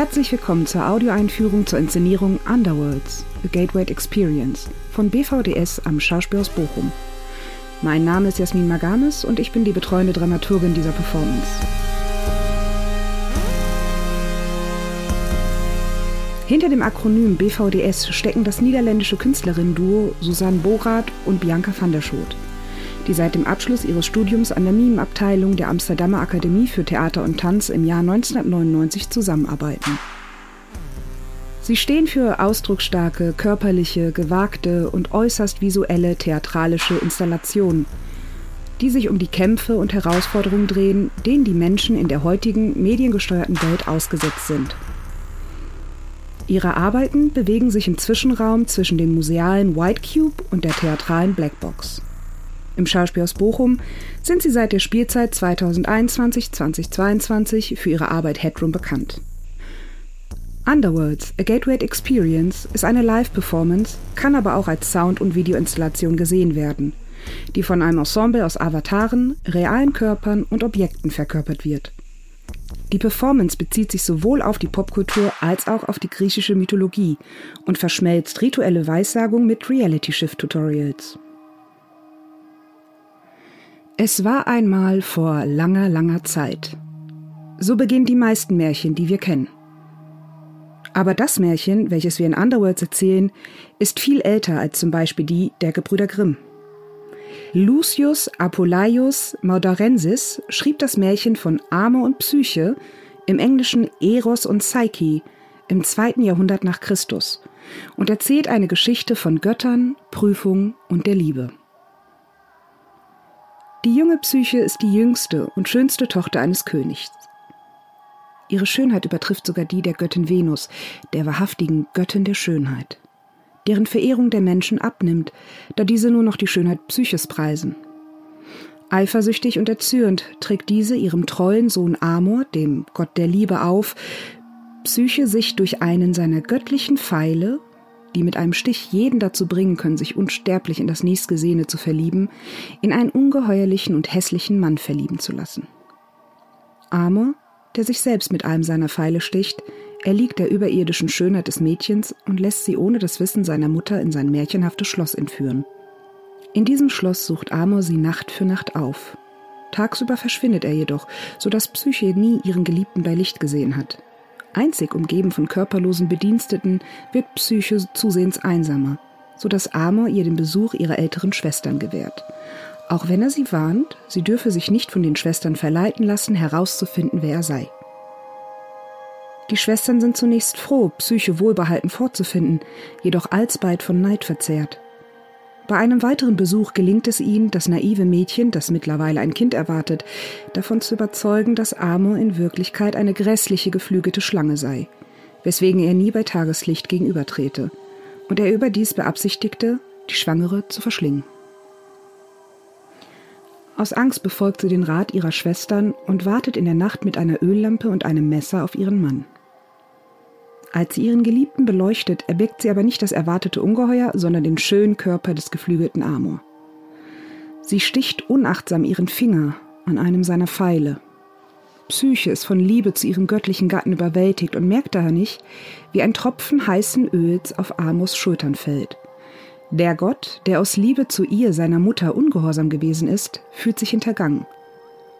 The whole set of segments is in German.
Herzlich willkommen zur Audioeinführung zur Inszenierung Underworlds, A Gateway Experience von BVDS am Schauspielhaus Bochum. Mein Name ist Jasmin Magames und ich bin die betreuende Dramaturgin dieser Performance. Hinter dem Akronym BVDS stecken das niederländische Künstlerinnen-Duo Susanne Borath und Bianca van der Schoot die seit dem Abschluss ihres Studiums an der Mimenabteilung der Amsterdamer Akademie für Theater und Tanz im Jahr 1999 zusammenarbeiten. Sie stehen für ausdrucksstarke, körperliche, gewagte und äußerst visuelle theatralische Installationen, die sich um die Kämpfe und Herausforderungen drehen, denen die Menschen in der heutigen mediengesteuerten Welt ausgesetzt sind. Ihre Arbeiten bewegen sich im Zwischenraum zwischen dem musealen White Cube und der theatralen Blackbox. Im Schauspielhaus Bochum sind sie seit der Spielzeit 2021-2022 für ihre Arbeit Headroom bekannt. Underworlds, A Gateway Experience ist eine Live-Performance, kann aber auch als Sound- und Videoinstallation gesehen werden, die von einem Ensemble aus Avataren, realen Körpern und Objekten verkörpert wird. Die Performance bezieht sich sowohl auf die Popkultur als auch auf die griechische Mythologie und verschmelzt rituelle Weissagung mit Reality-Shift-Tutorials. Es war einmal vor langer, langer Zeit. So beginnen die meisten Märchen, die wir kennen. Aber das Märchen, welches wir in Underworlds erzählen, ist viel älter als zum Beispiel die der Gebrüder Grimm. Lucius Apuleius Maudarensis schrieb das Märchen von Amor und Psyche im englischen Eros und Psyche im zweiten Jahrhundert nach Christus und erzählt eine Geschichte von Göttern, Prüfung und der Liebe. Die junge Psyche ist die jüngste und schönste Tochter eines Königs. Ihre Schönheit übertrifft sogar die der Göttin Venus, der wahrhaftigen Göttin der Schönheit, deren Verehrung der Menschen abnimmt, da diese nur noch die Schönheit Psyches preisen. Eifersüchtig und erzürnt trägt diese ihrem treuen Sohn Amor, dem Gott der Liebe, auf, Psyche sich durch einen seiner göttlichen Pfeile die mit einem Stich jeden dazu bringen können, sich unsterblich in das nächstgesehene zu verlieben, in einen ungeheuerlichen und hässlichen Mann verlieben zu lassen. Amor, der sich selbst mit einem seiner Pfeile sticht, erliegt der überirdischen Schönheit des Mädchens und lässt sie ohne das Wissen seiner Mutter in sein märchenhaftes Schloss entführen. In diesem Schloss sucht Amor sie Nacht für Nacht auf. Tagsüber verschwindet er jedoch, so dass Psyche nie ihren Geliebten bei Licht gesehen hat. Einzig umgeben von körperlosen Bediensteten wird Psyche zusehends einsamer, so dass Amor ihr den Besuch ihrer älteren Schwestern gewährt. Auch wenn er sie warnt, sie dürfe sich nicht von den Schwestern verleiten lassen, herauszufinden, wer er sei. Die Schwestern sind zunächst froh, Psyche wohlbehalten vorzufinden, jedoch alsbald von Neid verzehrt. Bei einem weiteren Besuch gelingt es ihnen, das naive Mädchen, das mittlerweile ein Kind erwartet, davon zu überzeugen, dass Amor in Wirklichkeit eine grässliche geflügelte Schlange sei, weswegen er nie bei Tageslicht gegenübertrete, und er überdies beabsichtigte, die Schwangere zu verschlingen. Aus Angst befolgt sie den Rat ihrer Schwestern und wartet in der Nacht mit einer Öllampe und einem Messer auf ihren Mann. Als sie ihren Geliebten beleuchtet, erblickt sie aber nicht das erwartete Ungeheuer, sondern den schönen Körper des geflügelten Amor. Sie sticht unachtsam ihren Finger an einem seiner Pfeile. Psyche ist von Liebe zu ihrem göttlichen Gatten überwältigt und merkt daher nicht, wie ein Tropfen heißen Öls auf Amors Schultern fällt. Der Gott, der aus Liebe zu ihr, seiner Mutter, ungehorsam gewesen ist, fühlt sich hintergangen,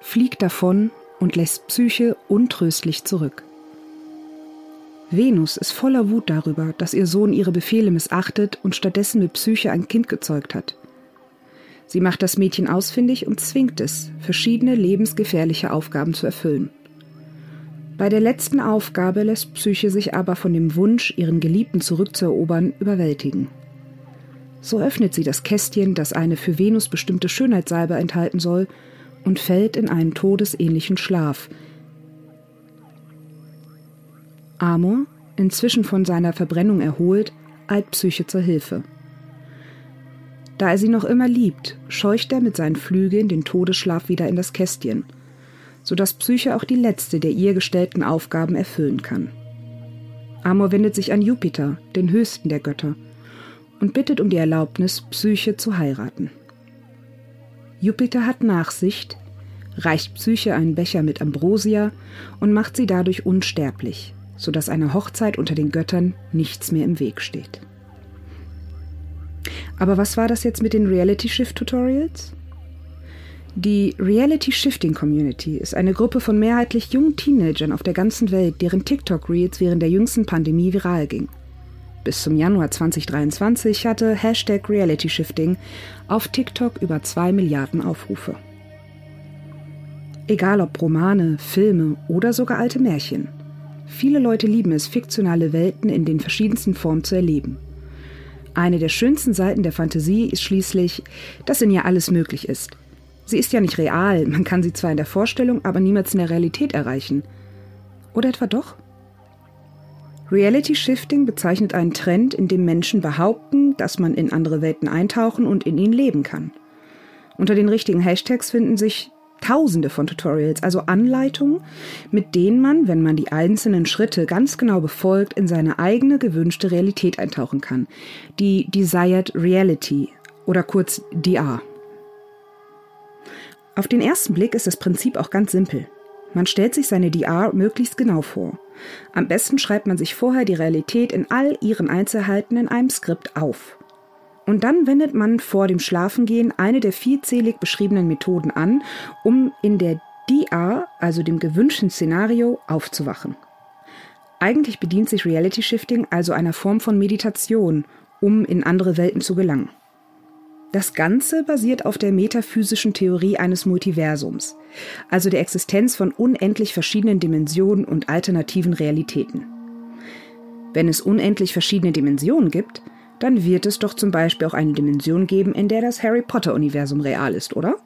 fliegt davon und lässt Psyche untröstlich zurück. Venus ist voller Wut darüber, dass ihr Sohn ihre Befehle missachtet und stattdessen mit Psyche ein Kind gezeugt hat. Sie macht das Mädchen ausfindig und zwingt es, verschiedene lebensgefährliche Aufgaben zu erfüllen. Bei der letzten Aufgabe lässt Psyche sich aber von dem Wunsch, ihren Geliebten zurückzuerobern, überwältigen. So öffnet sie das Kästchen, das eine für Venus bestimmte Schönheitssalbe enthalten soll, und fällt in einen todesähnlichen Schlaf, Amor, inzwischen von seiner Verbrennung erholt, eilt Psyche zur Hilfe. Da er sie noch immer liebt, scheucht er mit seinen Flügeln den Todesschlaf wieder in das Kästchen, so dass Psyche auch die letzte der ihr gestellten Aufgaben erfüllen kann. Amor wendet sich an Jupiter, den höchsten der Götter, und bittet um die Erlaubnis, Psyche zu heiraten. Jupiter hat Nachsicht, reicht Psyche einen Becher mit Ambrosia und macht sie dadurch unsterblich sodass einer Hochzeit unter den Göttern nichts mehr im Weg steht. Aber was war das jetzt mit den Reality Shift Tutorials? Die Reality Shifting Community ist eine Gruppe von mehrheitlich jungen Teenagern auf der ganzen Welt, deren TikTok-Reels während der jüngsten Pandemie viral ging. Bis zum Januar 2023 hatte Hashtag Reality Shifting auf TikTok über 2 Milliarden Aufrufe. Egal ob Romane, Filme oder sogar alte Märchen. Viele Leute lieben es, fiktionale Welten in den verschiedensten Formen zu erleben. Eine der schönsten Seiten der Fantasie ist schließlich, dass in ihr alles möglich ist. Sie ist ja nicht real, man kann sie zwar in der Vorstellung, aber niemals in der Realität erreichen. Oder etwa doch? Reality Shifting bezeichnet einen Trend, in dem Menschen behaupten, dass man in andere Welten eintauchen und in ihnen leben kann. Unter den richtigen Hashtags finden sich Tausende von Tutorials, also Anleitungen, mit denen man, wenn man die einzelnen Schritte ganz genau befolgt, in seine eigene gewünschte Realität eintauchen kann. Die Desired Reality oder kurz DR. Auf den ersten Blick ist das Prinzip auch ganz simpel. Man stellt sich seine DR möglichst genau vor. Am besten schreibt man sich vorher die Realität in all ihren Einzelheiten in einem Skript auf. Und dann wendet man vor dem Schlafengehen eine der vielzählig beschriebenen Methoden an, um in der DR, also dem gewünschten Szenario, aufzuwachen. Eigentlich bedient sich Reality Shifting also einer Form von Meditation, um in andere Welten zu gelangen. Das Ganze basiert auf der metaphysischen Theorie eines Multiversums, also der Existenz von unendlich verschiedenen Dimensionen und alternativen Realitäten. Wenn es unendlich verschiedene Dimensionen gibt, dann wird es doch zum Beispiel auch eine Dimension geben, in der das Harry Potter-Universum real ist, oder?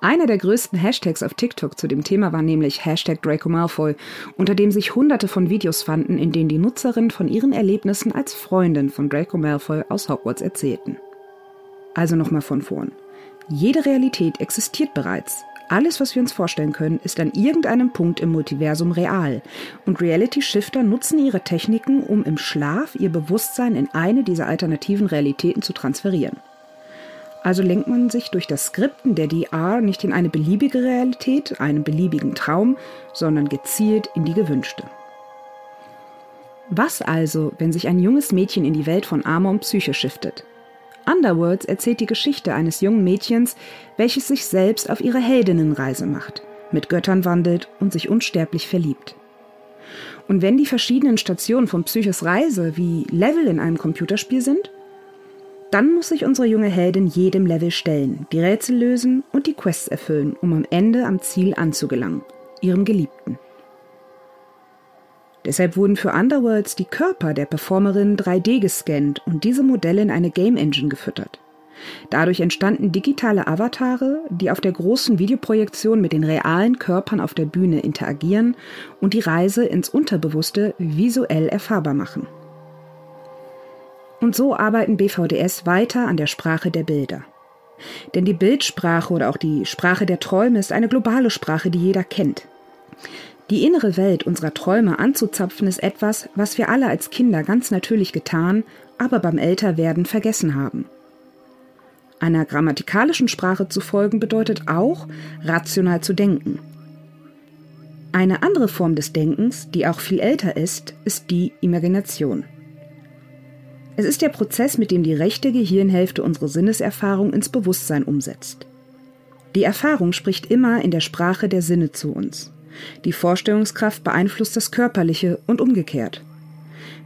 Einer der größten Hashtags auf TikTok zu dem Thema war nämlich Hashtag Draco Malfoy, unter dem sich hunderte von Videos fanden, in denen die Nutzerinnen von ihren Erlebnissen als Freundin von Draco Malfoy aus Hogwarts erzählten. Also nochmal von vorn. Jede Realität existiert bereits, alles, was wir uns vorstellen können, ist an irgendeinem Punkt im Multiversum real. Und Reality Shifter nutzen ihre Techniken, um im Schlaf ihr Bewusstsein in eine dieser alternativen Realitäten zu transferieren. Also lenkt man sich durch das Skripten der DR nicht in eine beliebige Realität, einen beliebigen Traum, sondern gezielt in die gewünschte. Was also, wenn sich ein junges Mädchen in die Welt von Amon Psyche shiftet? Underworlds erzählt die Geschichte eines jungen Mädchens, welches sich selbst auf ihre Heldinnenreise macht, mit Göttern wandelt und sich unsterblich verliebt. Und wenn die verschiedenen Stationen von Psychos Reise wie Level in einem Computerspiel sind, dann muss sich unsere junge Heldin jedem Level stellen, die Rätsel lösen und die Quests erfüllen, um am Ende am Ziel anzugelangen, ihrem Geliebten. Deshalb wurden für Underworlds die Körper der Performerinnen 3D gescannt und diese Modelle in eine Game Engine gefüttert. Dadurch entstanden digitale Avatare, die auf der großen Videoprojektion mit den realen Körpern auf der Bühne interagieren und die Reise ins Unterbewusste visuell erfahrbar machen. Und so arbeiten BVDS weiter an der Sprache der Bilder. Denn die Bildsprache oder auch die Sprache der Träume ist eine globale Sprache, die jeder kennt. Die innere Welt unserer Träume anzuzapfen ist etwas, was wir alle als Kinder ganz natürlich getan, aber beim Älterwerden vergessen haben. Einer grammatikalischen Sprache zu folgen bedeutet auch, rational zu denken. Eine andere Form des Denkens, die auch viel älter ist, ist die Imagination. Es ist der Prozess, mit dem die rechte Gehirnhälfte unsere Sinneserfahrung ins Bewusstsein umsetzt. Die Erfahrung spricht immer in der Sprache der Sinne zu uns. Die Vorstellungskraft beeinflusst das Körperliche und umgekehrt.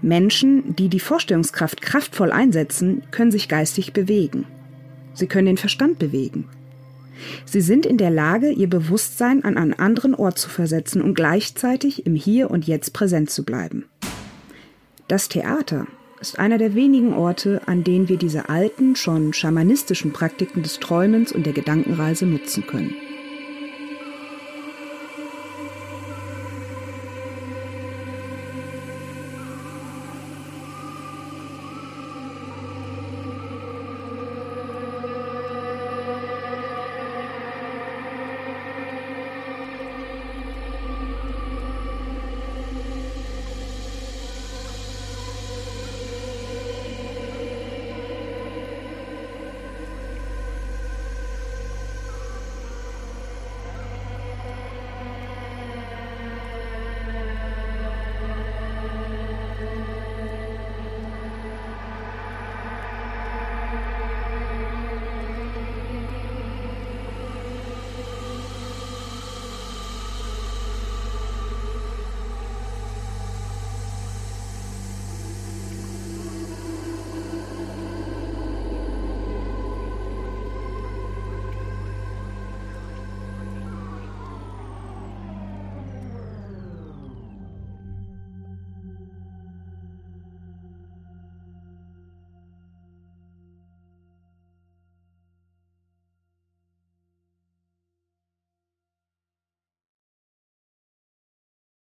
Menschen, die die Vorstellungskraft kraftvoll einsetzen, können sich geistig bewegen. Sie können den Verstand bewegen. Sie sind in der Lage, ihr Bewusstsein an einen anderen Ort zu versetzen und gleichzeitig im Hier und Jetzt präsent zu bleiben. Das Theater ist einer der wenigen Orte, an denen wir diese alten, schon schamanistischen Praktiken des Träumens und der Gedankenreise nutzen können.